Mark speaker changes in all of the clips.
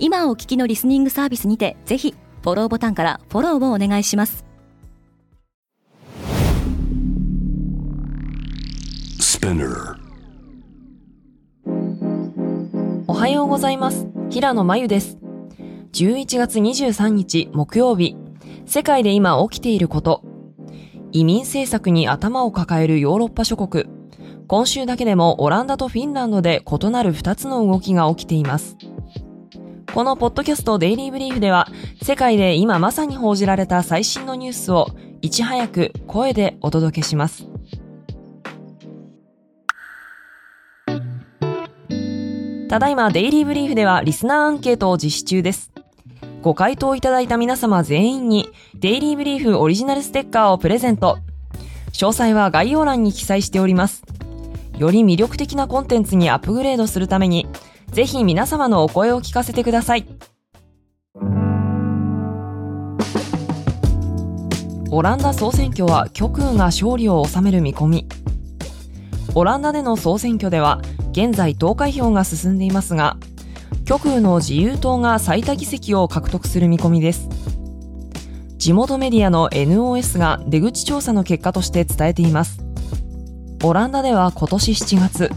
Speaker 1: 今お聞きのリスニングサービスにてぜひフォローボタンからフォローをお願いします。
Speaker 2: おはようございます。平野真由です。11月23日木曜日。世界で今起きていること。移民政策に頭を抱えるヨーロッパ諸国。今週だけでもオランダとフィンランドで異なる2つの動きが起きていますこのポッドキャストデイリーブリーフでは世界で今まさに報じられた最新のニュースをいち早く声でお届けしますただいまデイリーブリーフではリスナーアンケートを実施中です。ご回答いただいた皆様全員にデイリーブリーフオリジナルステッカーをプレゼント。詳細は概要欄に記載しております。より魅力的なコンテンツにアップグレードするために、ぜひ皆様のお声を聞かせてください。オランダ総選挙は極右が勝利を収める見込み。オランダでの総選挙では現在投開票が進んでいますが、極右の自由党が最多議席を獲得する見込みです。地元メディアの NOS が出口調査の結果として伝えています。オランダでは今年7月、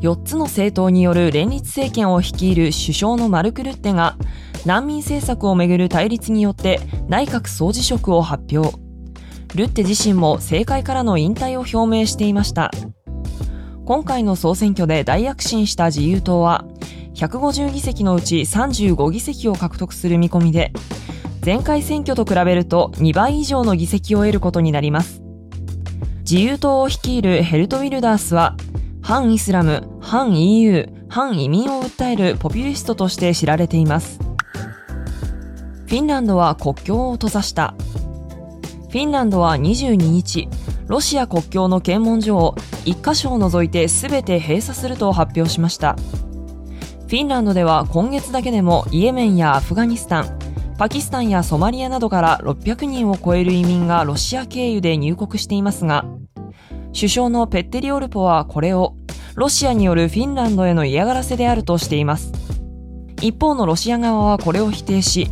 Speaker 2: 4つの政党による連立政権を率いる首相のマルク・ルッテが難民政策をめぐる対立によって内閣総辞職を発表。ルッテ自身も政界からの引退を表明していました。今回の総選挙で大躍進した自由党は、150議席のうち35議席を獲得する見込みで、前回選挙と比べると2倍以上の議席を得ることになります。自由党を率いるヘルト・ウィルダースは、反イスラム、反 EU、反移民を訴えるポピュリストとして知られています。フィンランドは国境を閉ざした。フィンランドは22日、ロシア国境の検問所を1カ所を除いて全て閉鎖すると発表しましたフィンランドでは今月だけでもイエメンやアフガニスタンパキスタンやソマリアなどから600人を超える移民がロシア経由で入国していますが首相のペッテリオルポはこれをロシアによるフィンランドへの嫌がらせであるとしています一方のロシア側はこれを否定し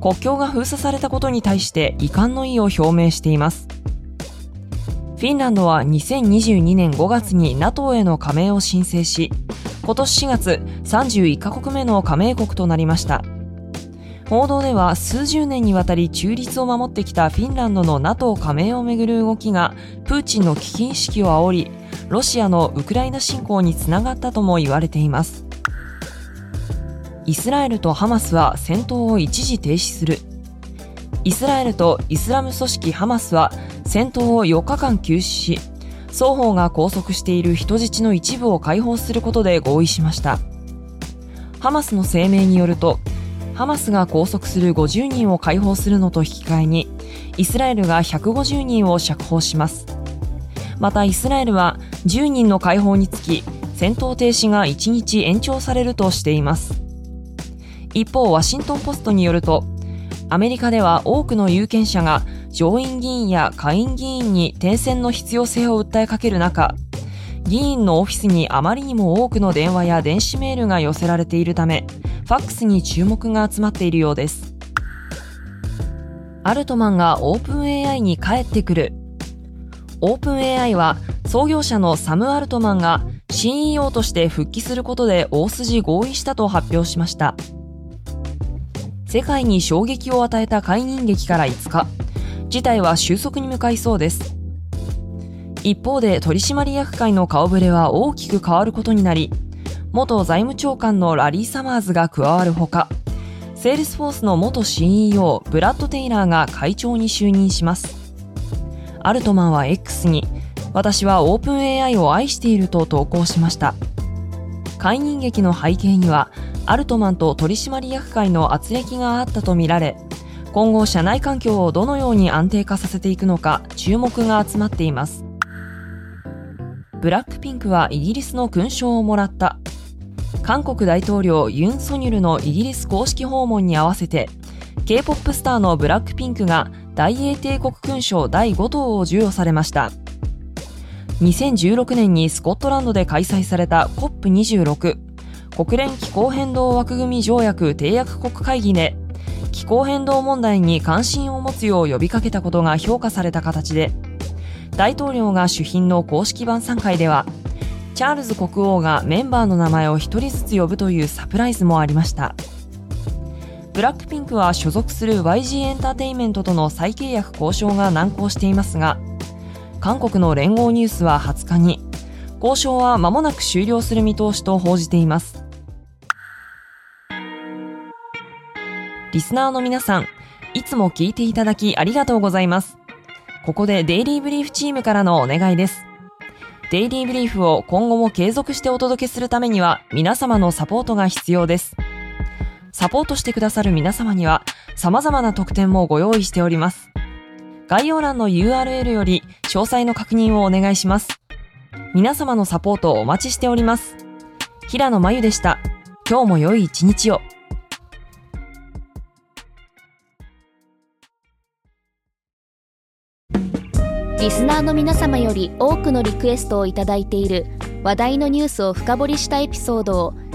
Speaker 2: 国境が封鎖されたことに対して遺憾の意を表明していますフィンランドは2022年5月に NATO への加盟を申請し、今年4月31カ国目の加盟国となりました。報道では数十年にわたり中立を守ってきたフィンランドの NATO 加盟をめぐる動きがプーチンの危機意識を煽り、ロシアのウクライナ侵攻につながったとも言われています。イスラエルとハマスは戦闘を一時停止する。イスラエルとイスラム組織ハマスは戦闘を4日間休止し、双方が拘束している人質の一部を解放することで合意しました。ハマスの声明によると、ハマスが拘束する50人を解放するのと引き換えに、イスラエルが150人を釈放します。またイスラエルは10人の解放につき、戦闘停止が1日延長されるとしています。一方、ワシントンポストによると、アメリカでは多くの有権者が上院議員や下院議員に転選の必要性を訴えかける中、議員のオフィスにあまりにも多くの電話や電子メールが寄せられているため、ファックスに注目が集まっているようです。アルトマンがオープン AI に帰ってくる。オープン AI は創業者のサム・アルトマンが CEO として復帰することで大筋合意したと発表しました。世界に衝撃を与えた解任劇から5日、事態は収束に向かいそうです。一方で取締役会の顔ぶれは大きく変わることになり、元財務長官のラリー・サマーズが加わるほか、セールスフォースの元 CEO ブラッド・テイラーが会長に就任します。アルトマンは X に、私はオープン AI を愛していると投稿しました。解任劇の背景には、アルトマンと取締役会の圧力があったとみられ今後社内環境をどのように安定化させていくのか注目が集まっていますブラックピンクはイギリスの勲章をもらった韓国大統領ユン・ソニョルのイギリス公式訪問に合わせて K-POP スターのブラックピンクが大英帝国勲章第5等を授与されました。2016年にスコットランドで開催された COP26 国連気候変動枠組み条約締約国会議で気候変動問題に関心を持つよう呼びかけたことが評価された形で大統領が主賓の公式晩餐会ではチャールズ国王がメンバーの名前を1人ずつ呼ぶというサプライズもありました。ブラックピンクは所属する YG エンターテインメントとの再契約交渉が難航していますが韓国の連合ニュースは20日に交渉は間もなく終了する見通しと報じています。リスナーの皆さんいつも聞いていただきありがとうございます。ここでデイリーブリーフチームからのお願いです。デイリーブリーフを今後も継続してお届けするためには皆様のサポートが必要です。サポートしてくださる皆様には様々な特典もご用意しております概要欄の URL より詳細の確認をお願いします。皆様のサポートをお待ちしております。平野真由でした。今日も良い一日を。
Speaker 3: リスナーの皆様より多くのリクエストをいただいている話題のニュースを深掘りしたエピソードを